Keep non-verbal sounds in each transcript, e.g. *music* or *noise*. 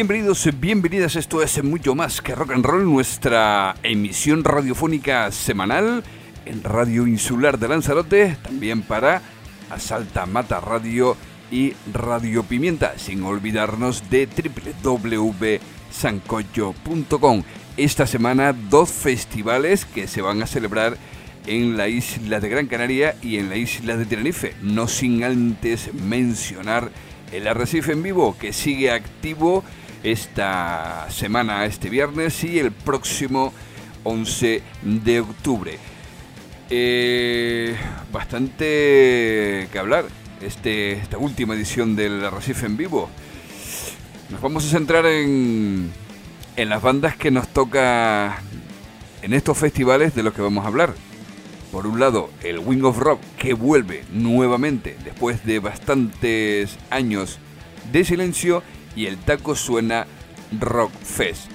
Bienvenidos, bienvenidas, esto es mucho más que rock and roll, nuestra emisión radiofónica semanal en Radio Insular de Lanzarote, también para Asalta Mata Radio y Radio Pimienta, sin olvidarnos de www.sancocho.com. Esta semana dos festivales que se van a celebrar en la isla de Gran Canaria y en la isla de Tenerife, no sin antes mencionar el Arrecife en vivo que sigue activo esta semana, este viernes y el próximo 11 de octubre. Eh, bastante que hablar este, esta última edición del Arrecife en vivo. Nos vamos a centrar en, en las bandas que nos toca en estos festivales de los que vamos a hablar. Por un lado, el Wing of Rock que vuelve nuevamente después de bastantes años de silencio y el taco suena Rock Fest.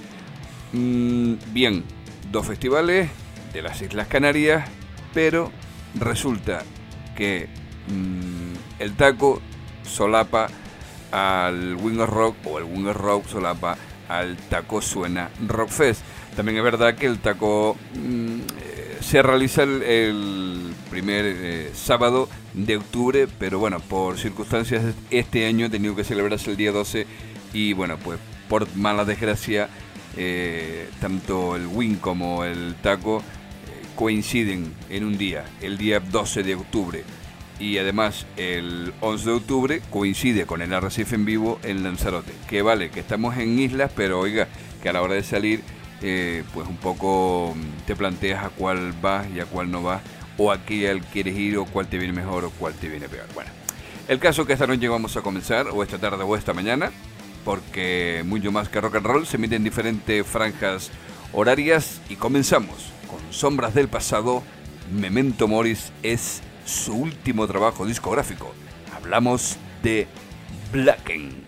Mm, bien, dos festivales de las Islas Canarias, pero resulta que mm, el taco solapa al Wing of Rock o el Wing of Rock solapa al taco suena Rock Fest. También es verdad que el taco mm, se realiza el, primer eh, sábado de octubre, pero bueno, por circunstancias este año ha tenido que celebrarse el día 12 y bueno, pues por mala desgracia, eh, tanto el win como el taco eh, coinciden en un día, el día 12 de octubre. Y además el 11 de octubre coincide con el arrecife en vivo en Lanzarote. Que vale, que estamos en islas, pero oiga, que a la hora de salir eh, pues un poco mm, te planteas a cuál vas y a cuál no vas, o a qué quieres ir, o cuál te viene mejor, o cuál te viene peor. Bueno, el caso que esta noche vamos a comenzar, o esta tarde o esta mañana, porque mucho más que rock and roll se emite en diferentes franjas horarias y comenzamos con Sombras del Pasado. Memento Moris es su último trabajo discográfico. Hablamos de Blacken.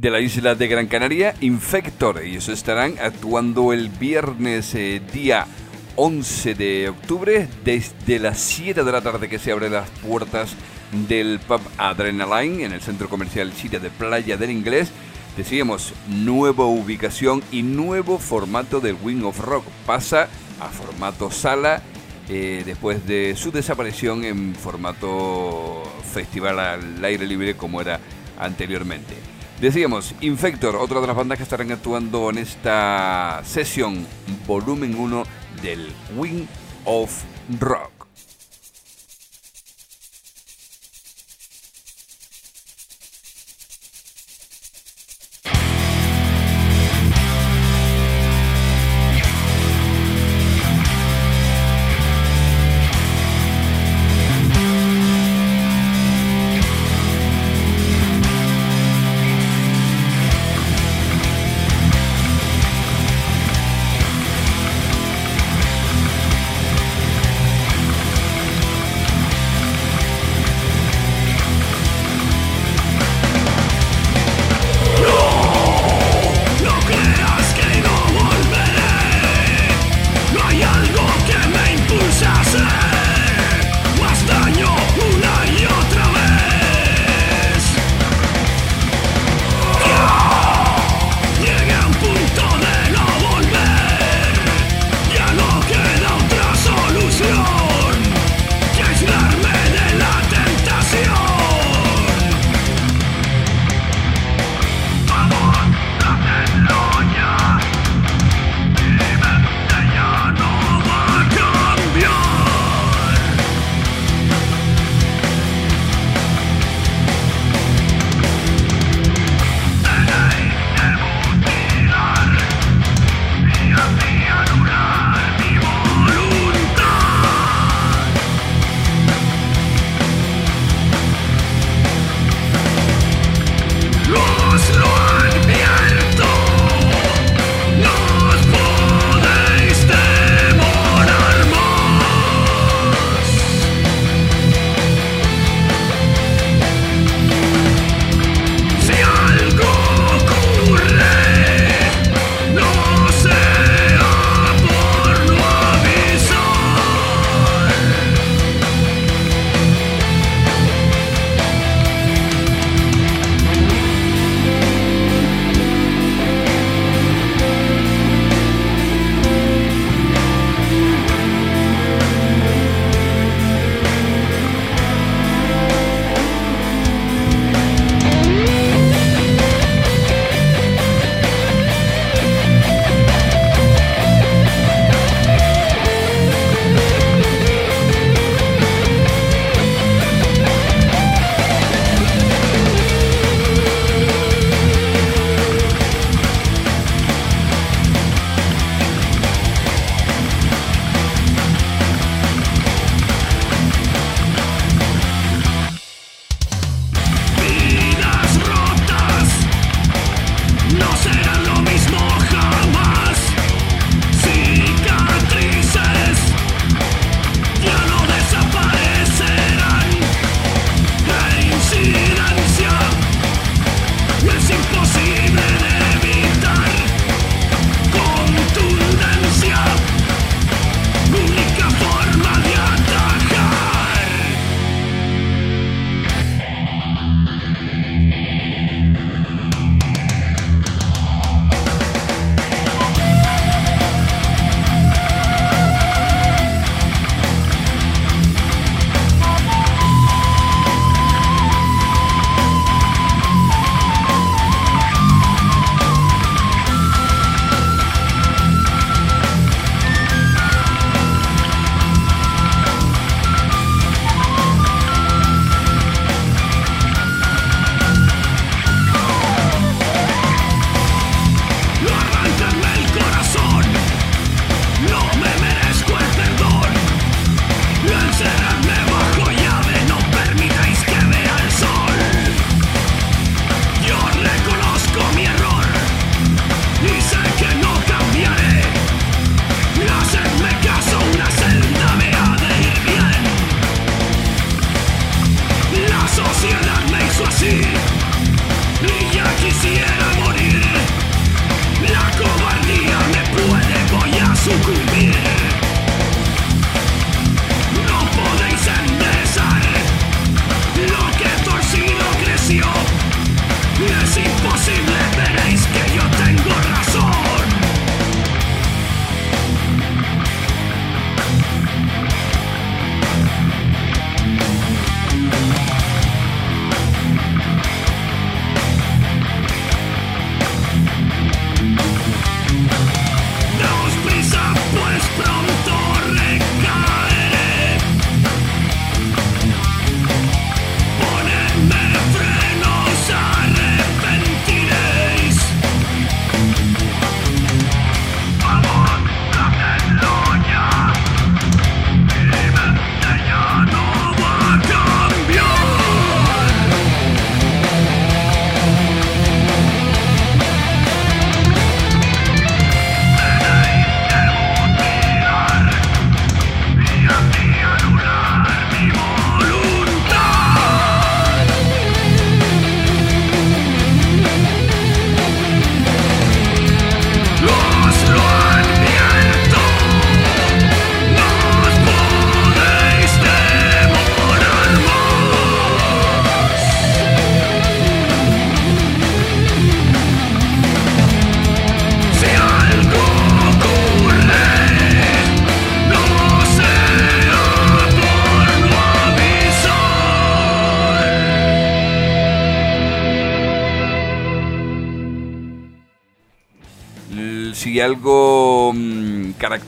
De la isla de Gran Canaria, Infector. Ellos estarán actuando el viernes eh, día 11 de octubre desde las 7 de la tarde que se abren las puertas del pub Adrenaline en el centro comercial Chile de Playa del Inglés. Decíamos, nueva ubicación y nuevo formato del Wing of Rock. Pasa a formato sala eh, después de su desaparición en formato festival al aire libre como era anteriormente. Decíamos, Infector, otra de las bandas que estarán actuando en esta sesión volumen 1 del Wing of Rock.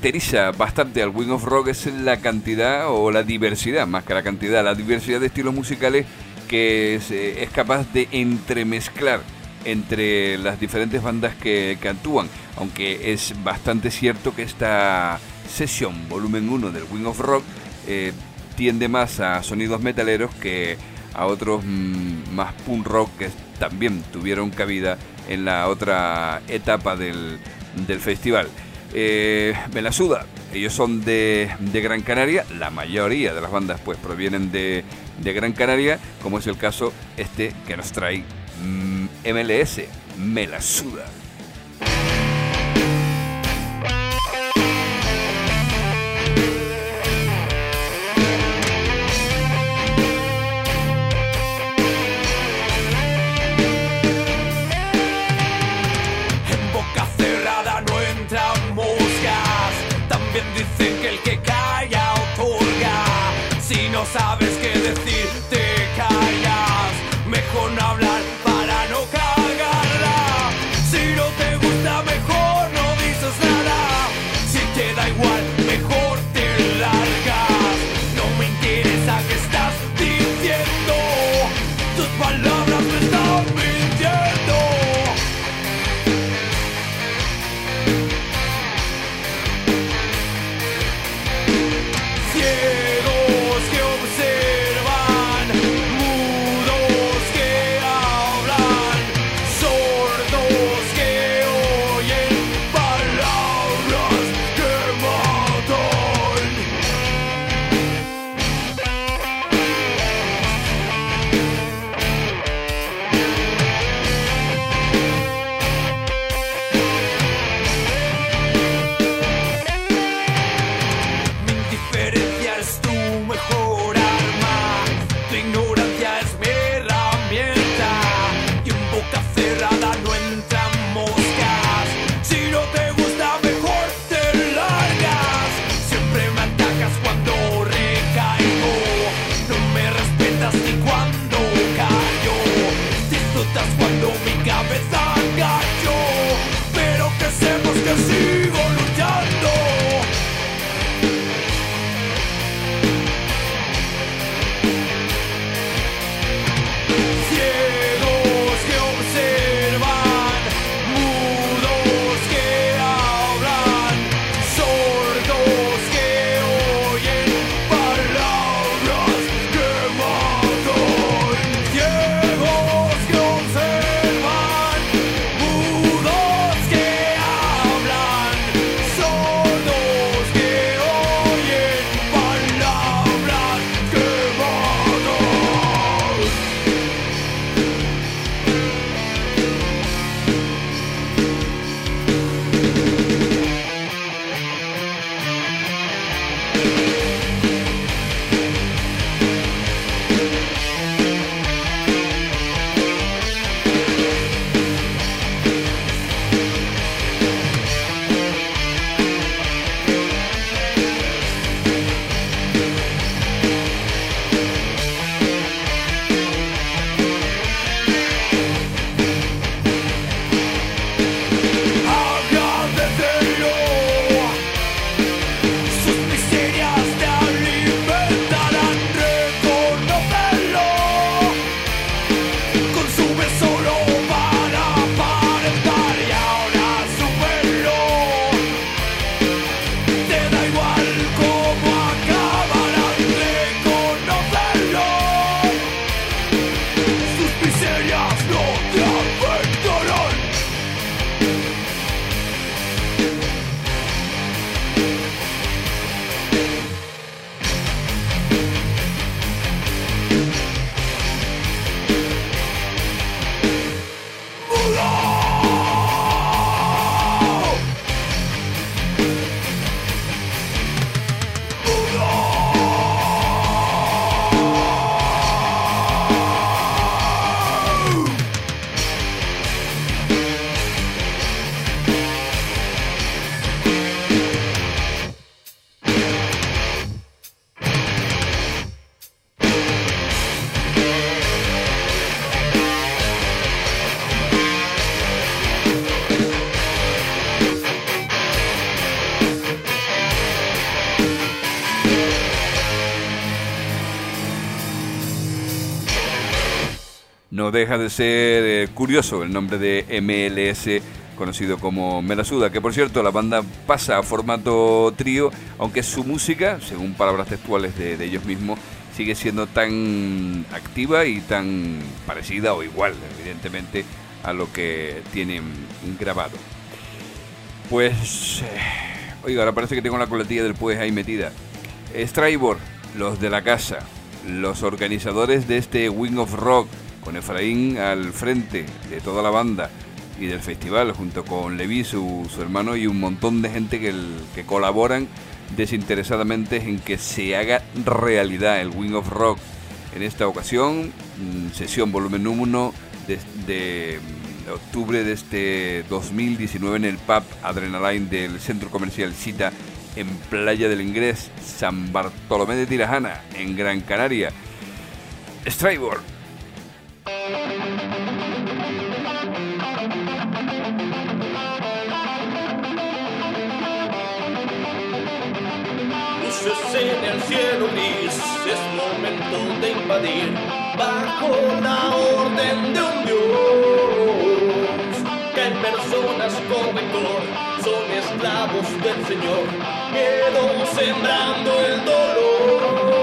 Caracteriza bastante al Wing of Rock es la cantidad o la diversidad, más que la cantidad, la diversidad de estilos musicales que es, eh, capaz de entremezclar entre las diferentes bandas que, actúan, aunque es bastante cierto que esta sesión volumen 1 del Wing of Rock eh, tiende más a sonidos metaleros que a otros mm, más punk rock que también tuvieron cabida en la otra etapa del, festival. Eh, Suda, ellos son de, Gran Canaria, la mayoría de las bandas pues provienen de, Gran Canaria, como es el caso este que nos trae MLS, mm, Melasuda. sabe? No deja de ser eh, curioso el nombre de MLS conocido como Melasuda, que por cierto la banda pasa a formato trío, aunque su música, según palabras textuales de, ellos mismos, sigue siendo tan activa y tan parecida o igual, evidentemente, a lo que tienen grabado. Pues, eh, oiga, ahora parece que tengo la coletilla del pues ahí metida. Stribor, los de la casa, los organizadores de este Wing of Rock, con Efraín al frente de toda la banda y del festival, junto con Levi, su, hermano, y un montón de gente que, que colaboran desinteresadamente en que se haga realidad el Wing of Rock. En esta ocasión, mm, sesión volumen 1 de, de, octubre de este 2019 en el pub Adrenaline del centro comercial Cita en Playa del Inglés, San Bartolomé de Tirajana, en Gran Canaria. Stribor. Luces en el cielo gris, es momento de invadir bajo la orden de un Dios. Que hay personas con vector, son esclavos del Señor, miedo sembrando el dolor.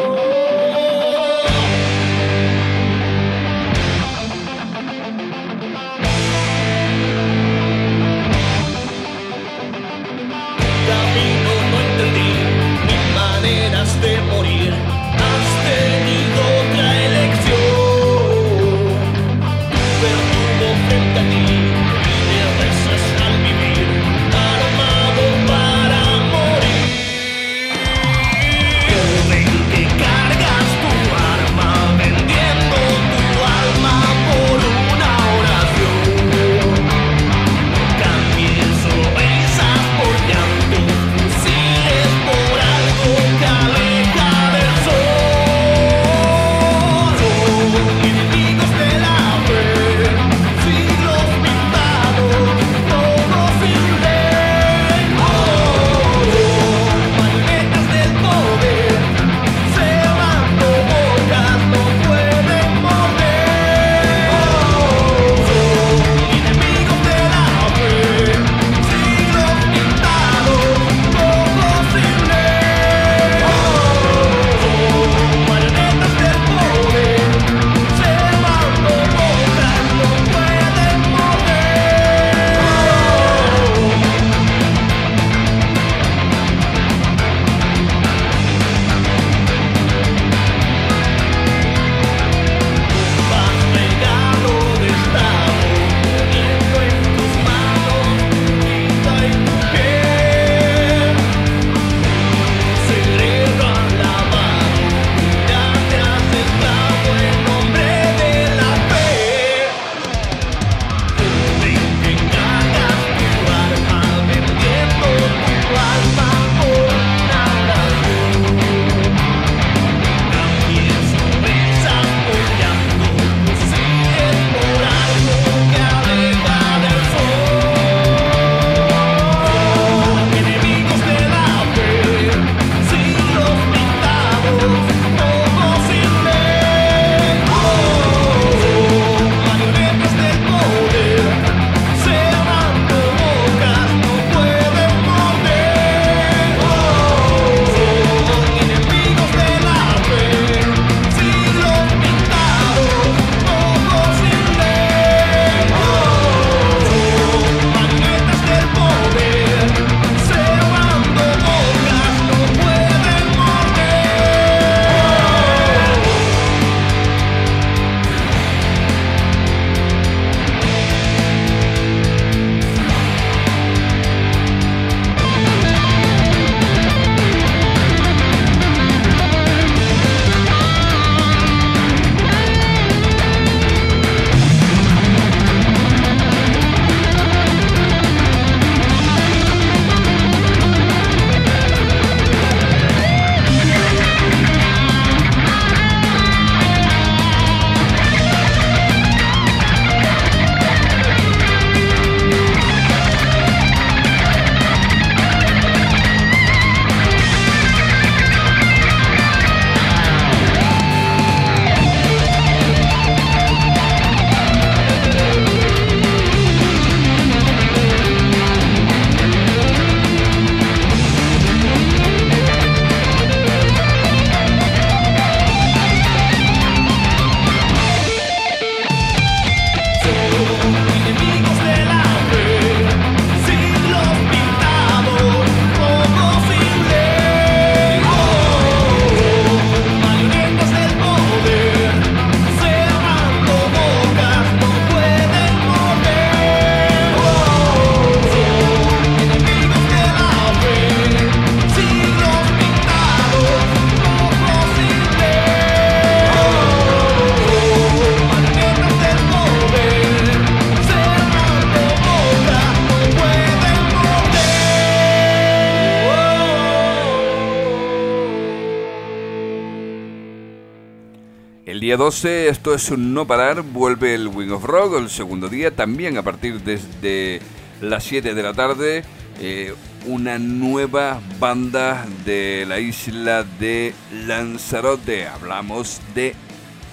12, esto es un no parar, vuelve el Wing of Rock el segundo día, también a partir desde las 7 de la tarde, eh, una nueva banda de la isla de Lanzarote. Hablamos de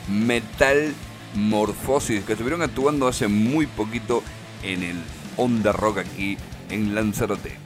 Metal Morphosis, que estuvieron actuando hace muy poquito en el Onda Rock aquí en Lanzarote.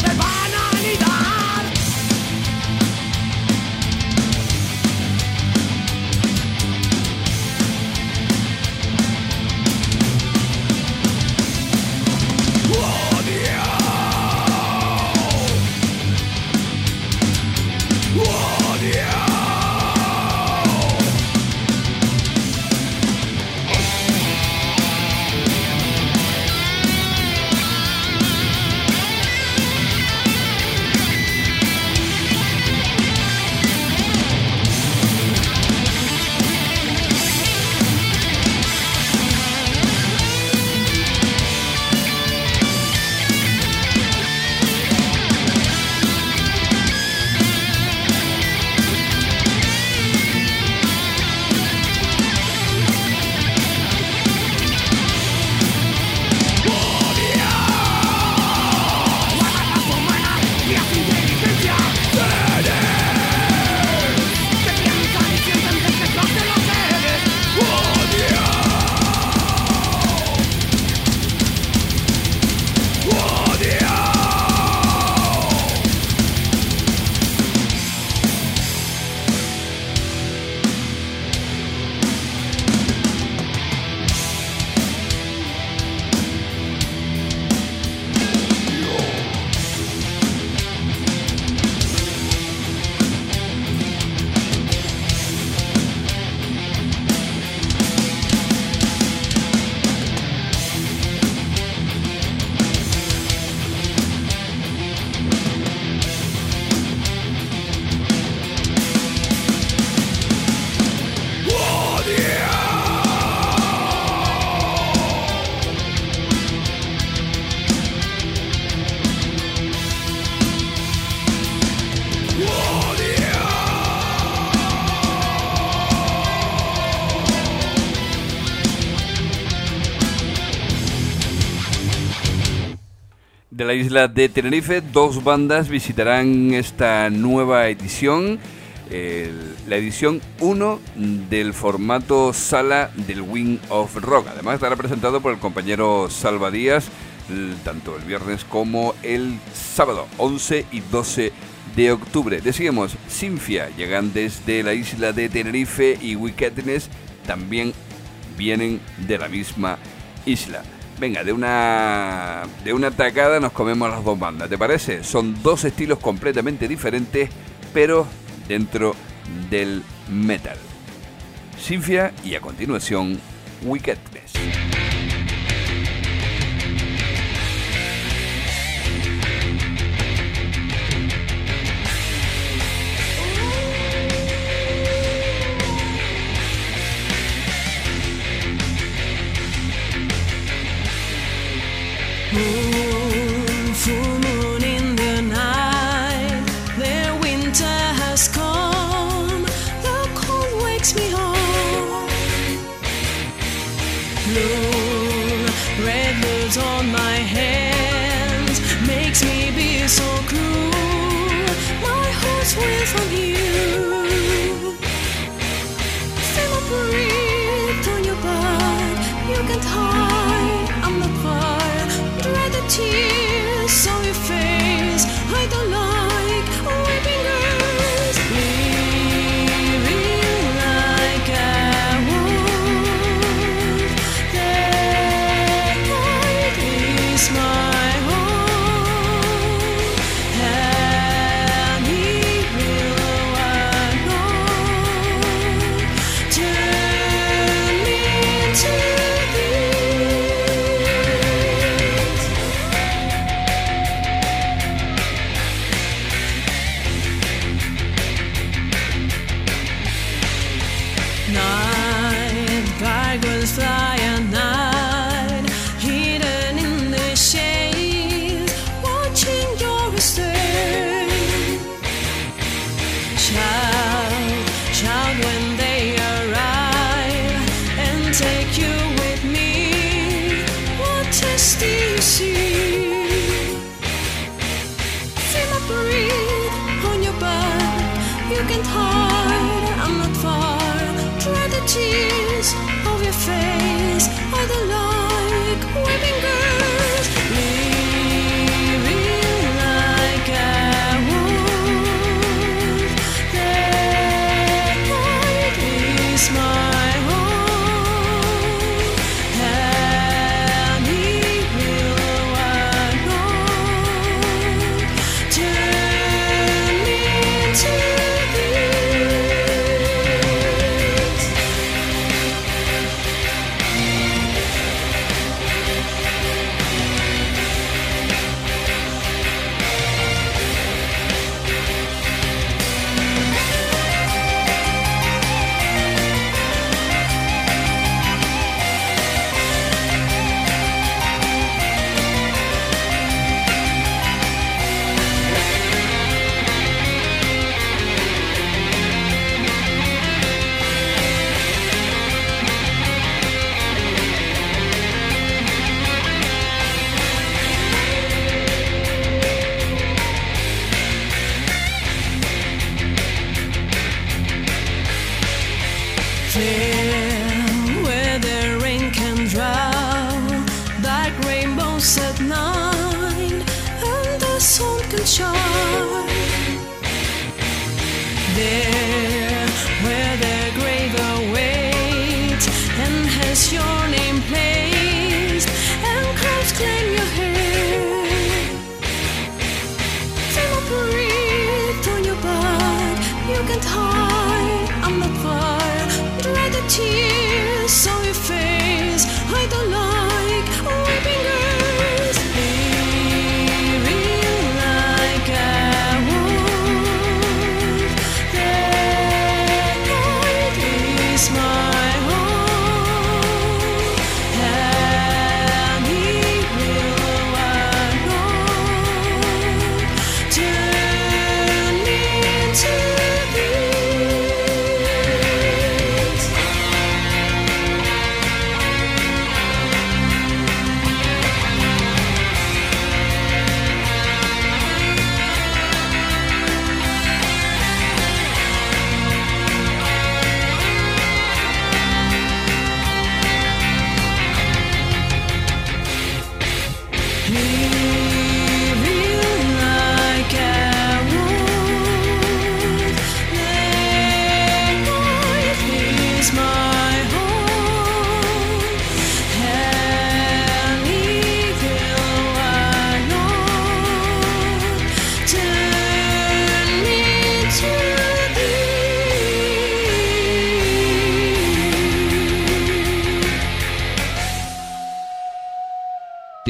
isla de Tenerife. Dos bandas visitarán esta nueva edición. la edición 1 del formato sala del Wing of Rock. Además estará presentado por el compañero Salva Díaz tanto el viernes como el sábado 11 y 12 de octubre. Decíamos, Sinfia llegan desde la isla de Tenerife y Wickedness también vienen de la misma isla. Venga, de una de una tacada nos comemos las dos bandas, ¿te parece? Son dos estilos completamente diferentes, pero dentro del metal. Sinfia y a continuación Wickedness. the tears so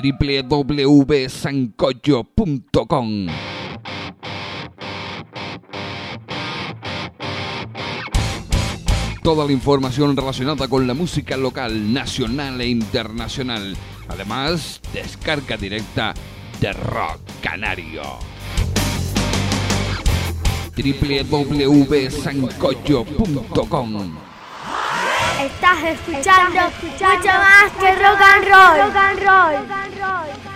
www.sancocho.com. Toda la información relacionada con la música local, nacional e internacional. Además, descarga directa de Rock Canario www.sancocho.com Estás escuchando, mucho más que rock and roll. Rock and roll.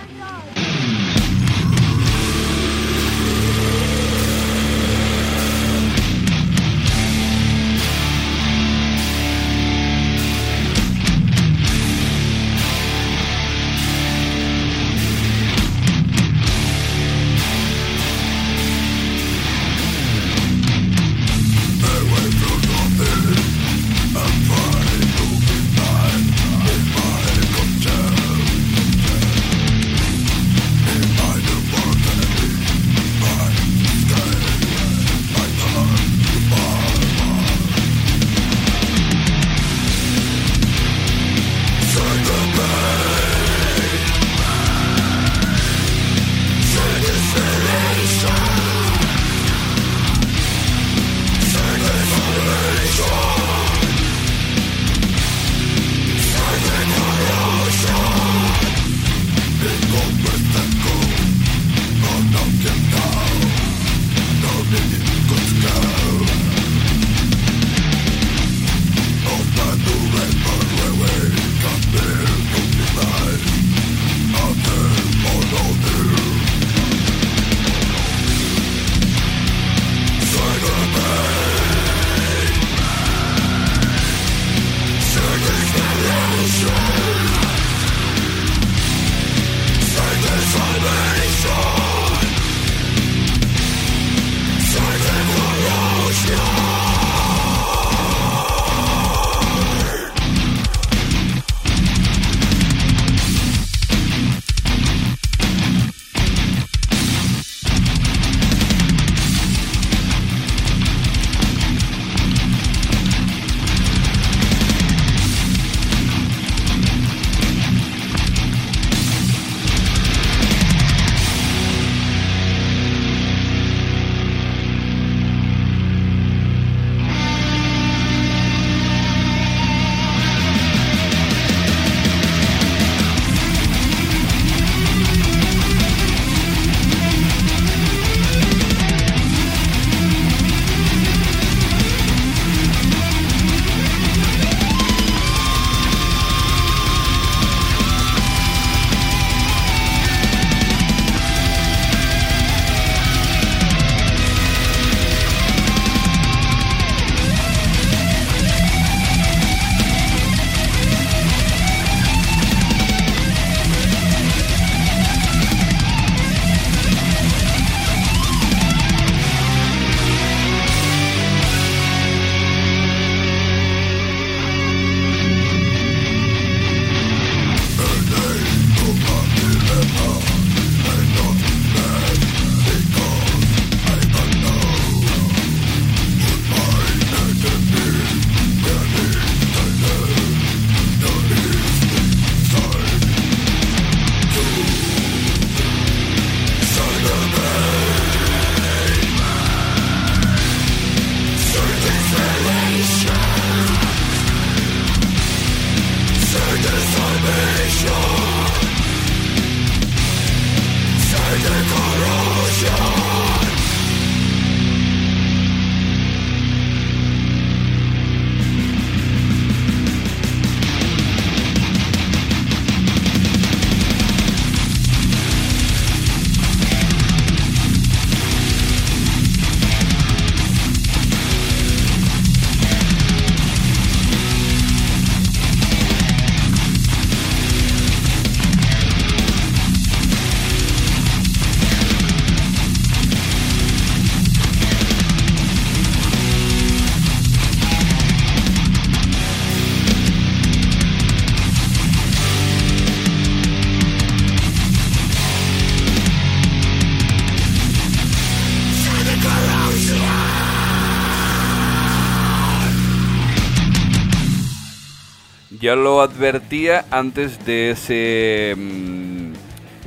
Ya lo advertía antes mm, de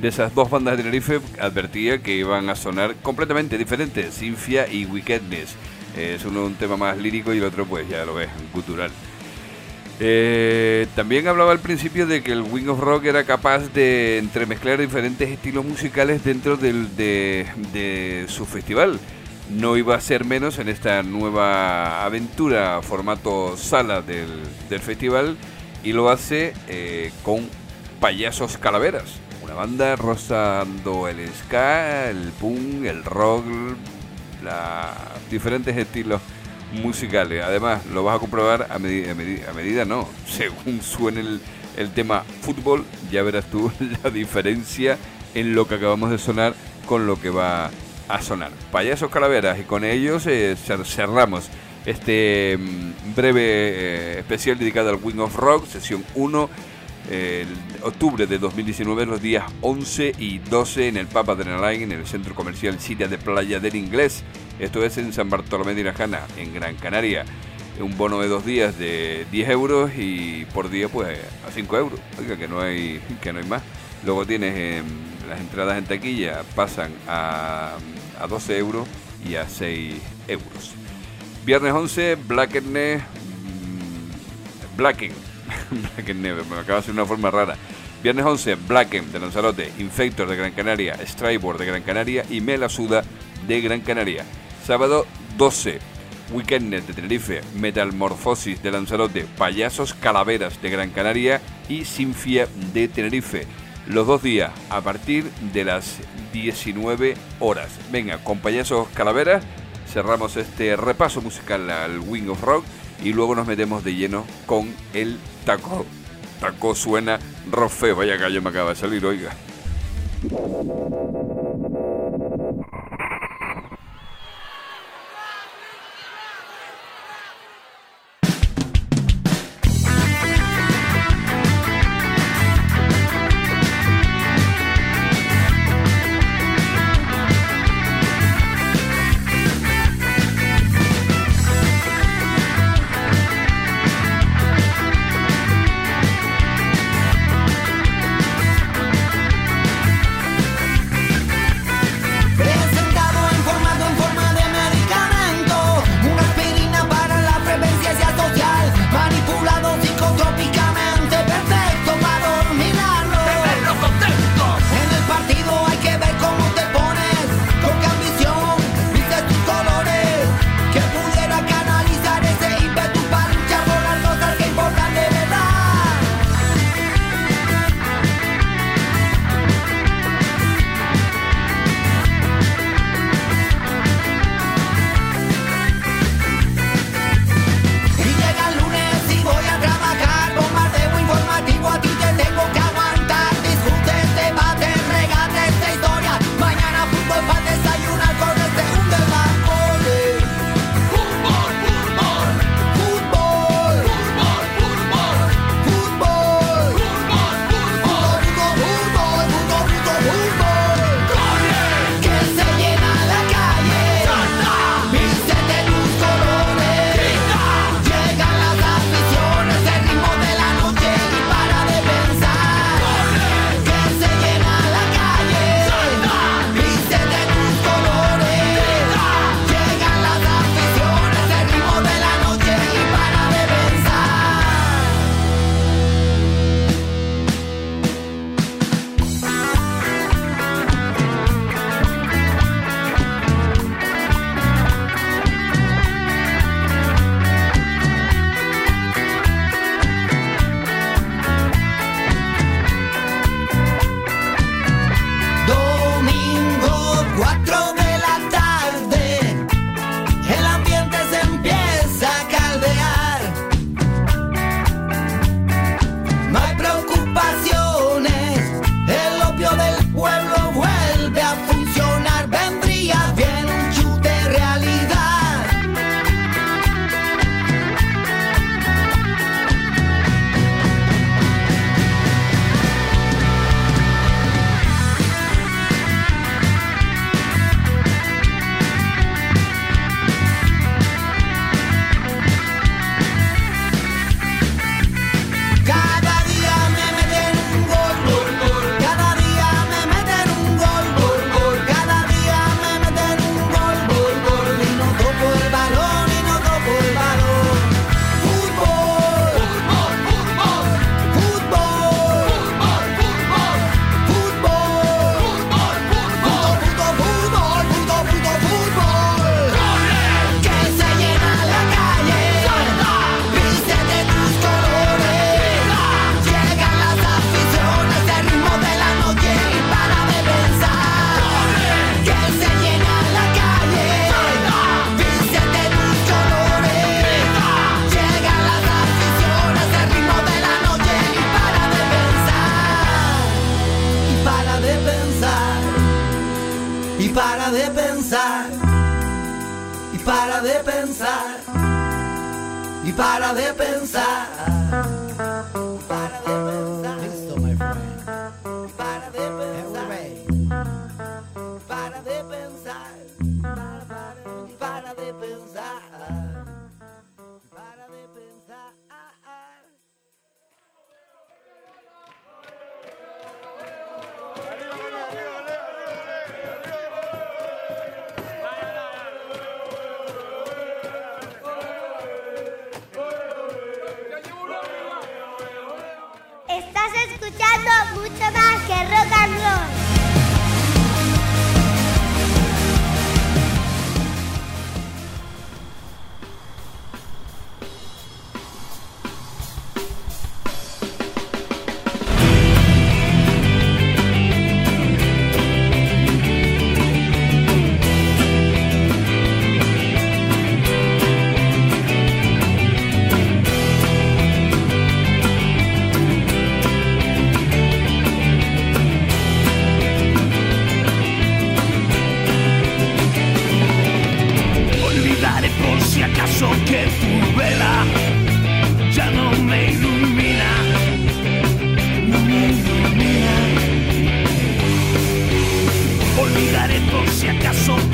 esas dos bandas de Tenerife advertía que iban a sonar completamente diferentes, Sinfia y Wickedness. Es uno un tema más lírico y el otro pues ya lo ves, cultural. Eh, también hablaba al principio de que el Wing of Rock era capaz de entremezclar diferentes estilos musicales dentro del, de, su festival. No iba a ser menos en esta nueva aventura, formato sala del, festival, y lo hace eh, con Payasos Calaveras, una banda rozando el ska, el punk, el rock, la, diferentes estilos musicales. Además, lo vas a comprobar a, medida, a, medida, no, *laughs* según suene el, el, tema fútbol, ya verás tú *laughs* la diferencia en lo que acabamos de sonar con lo que va a sonar. Payasos Calaveras y con ellos eh, cerramos este mm, breve eh, especial dedicado al Wing of Rock, sesión 1 el octubre de 2019, los días 11 y 12 en el Papa Adrenaline, en el centro comercial Siria de Playa del Inglés. Esto es en San Bartolomé de Irajana, en Gran Canaria. Un bono de dos días de 10 euros y por día pues a 5 euros. Oiga, que no hay, que no más. Luego tienes em, las entradas en taquilla, pasan a, a 12 euros y a 6 euros. Viernes 11, Blackness, mm, Blacken *laughs* Blacken Neve, me acaba de hacer una forma rara. Viernes 11, Blacken de Lanzarote, Infector de Gran Canaria, Stribor de Gran Canaria y Melasuda de Gran Canaria. Sábado 12, Weekend de Tenerife, Metalmorfosis de Lanzarote, Payasos Calaveras de Gran Canaria y Sinfia de Tenerife. Los dos días a partir de las 19 horas. Venga, con Payasos Calaveras cerramos este repaso musical al Wing of Rock y luego nos metemos de lleno con el taco. Taco suena rofe, vaya gallo me acaba de salir, oiga.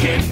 can't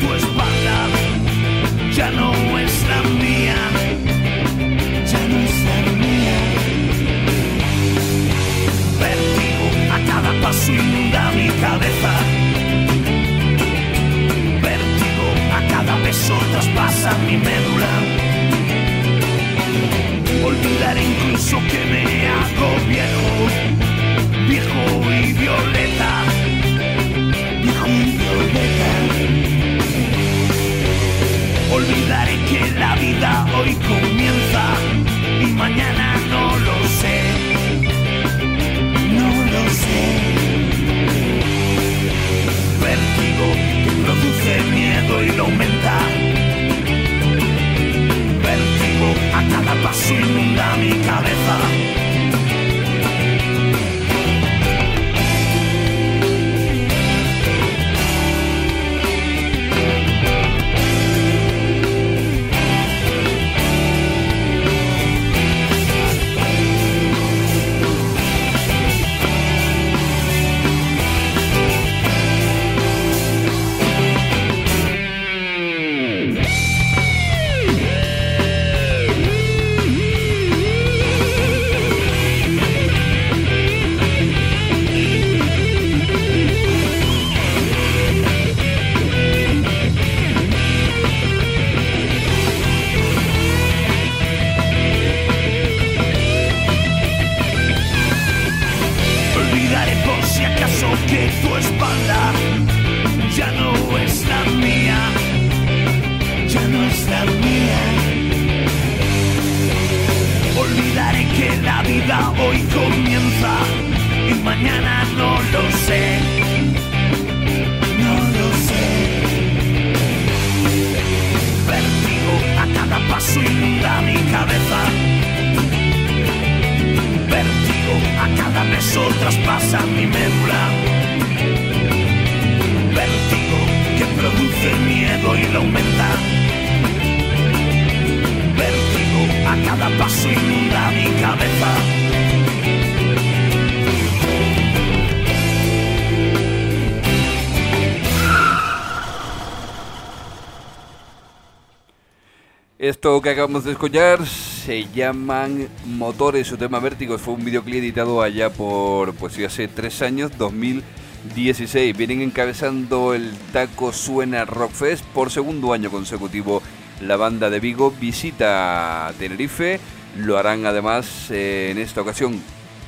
Esto que acabamos de escuchar se llaman Motores, su tema Vértigo. Fue un videoclip editado allá por, pues hace tres años, 2016. Vienen encabezando el Taco Suena Rockfest por segundo año consecutivo. La banda de Vigo visita Tenerife. Lo harán además eh, en esta ocasión,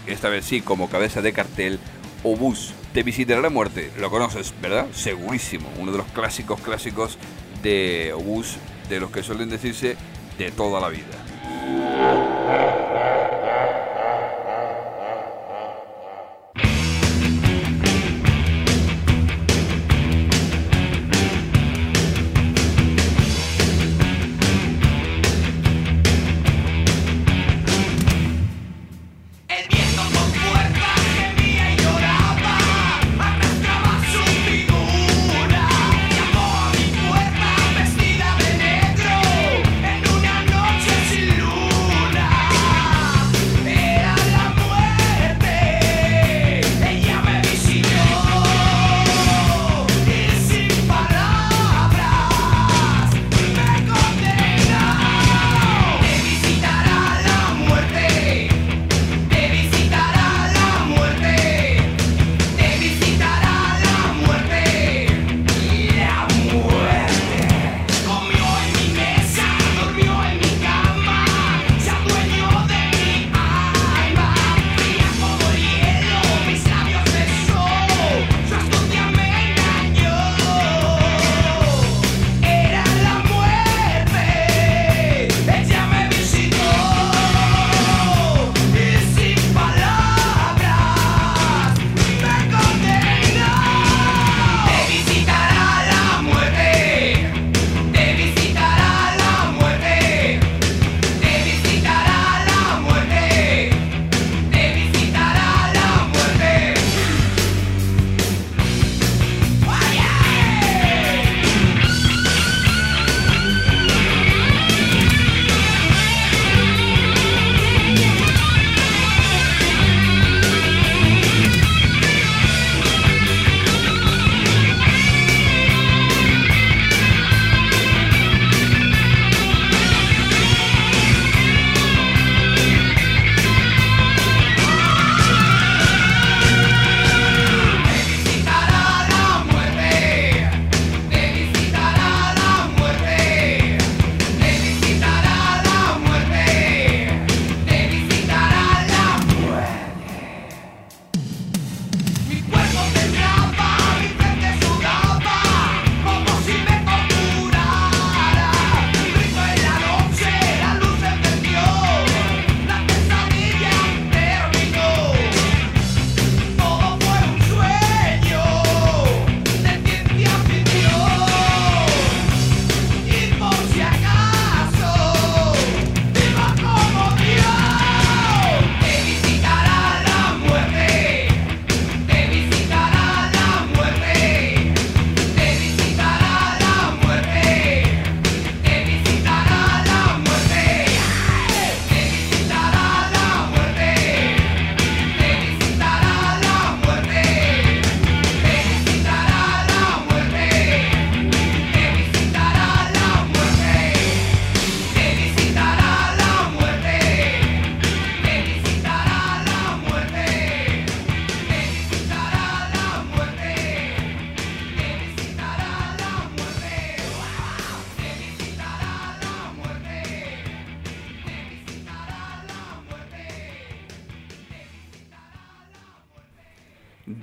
esta vez sí, como cabeza de cartel, Obús. Te visitará la muerte. Lo conoces, ¿verdad? Segurísimo. Uno de los clásicos clásicos de Obús de los que suelen decirse de toda la vida.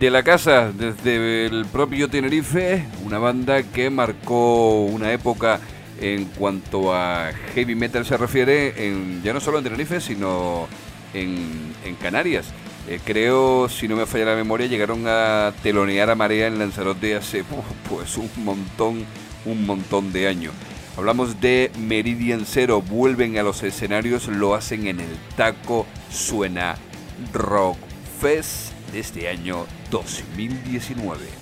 De la casa, desde el propio Tenerife, una banda que marcó una época en cuanto a heavy metal se refiere, en, ya no solo en Tenerife, sino en, en Canarias. Eh, creo, si no me falla la memoria, llegaron a telonear a Marea en Lanzarote hace *laughs* pues un montón, un montón de años. Hablamos de Meridian Zero, vuelven a los escenarios, lo hacen en el taco, suena Rock Fest este año 2019.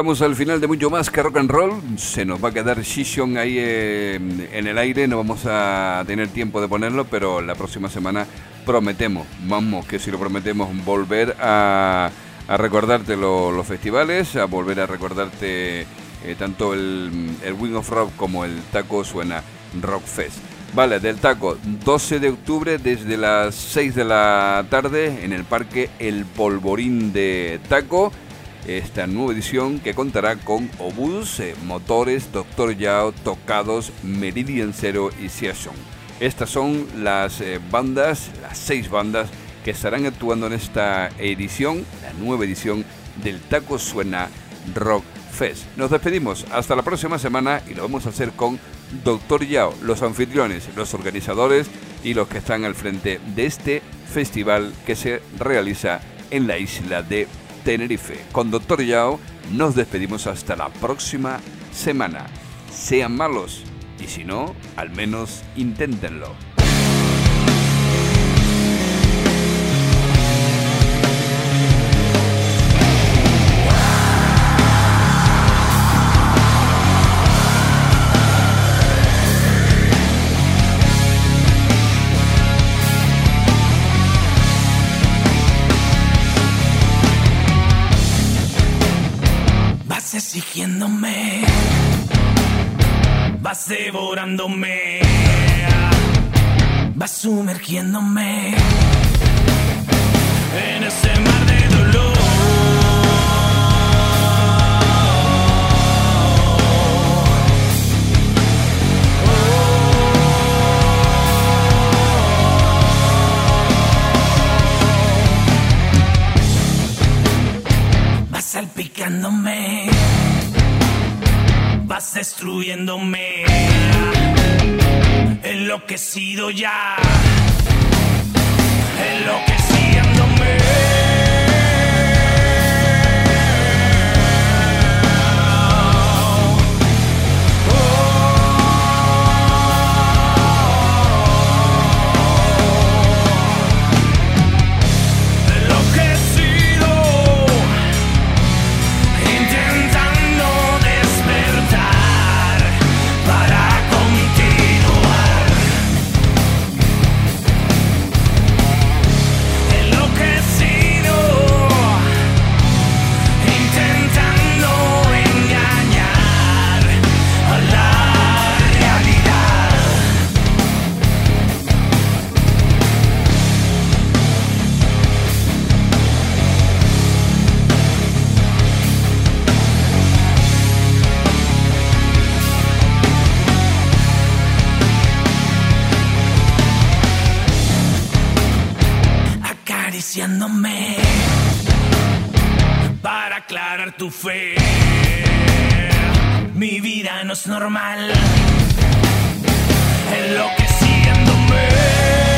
Llegamos al final de mucho más que rock and roll. Se nos va a quedar Shishon ahí eh, en el aire. No vamos a tener tiempo de ponerlo, pero la próxima semana prometemos, vamos, que si lo prometemos, volver a, recordarte los festivales, a volver a recordarte eh, tanto el, el Wing of Rock como el Taco Suena Rock Fest. Vale, del Taco, 12 de octubre desde las 6 de la tarde en el Parque El Polvorín de Taco esta nueva edición que contará con obús, eh, motores, Doctor Yao, Tocados, Meridian Zero y Season. Estas son las eh, bandas, las seis bandas que estarán actuando en esta edición, la nueva edición del Taco Suena Rock Fest. Nos despedimos hasta la próxima semana y lo vamos a hacer con Doctor Yao, los anfitriones, los organizadores y los que están al frente de este festival que se realiza en la isla de Tenerife. Con Doctor Yao nos despedimos hasta la próxima semana. Sean malos y si no, al menos inténtenlo. Devorándome, vas sumergiéndome. En ese mar de dolor. Vas salpicándome destruyéndome. Enloquecido ya, enloqueciéndome. Mi vida no es normal, enloqueciéndome.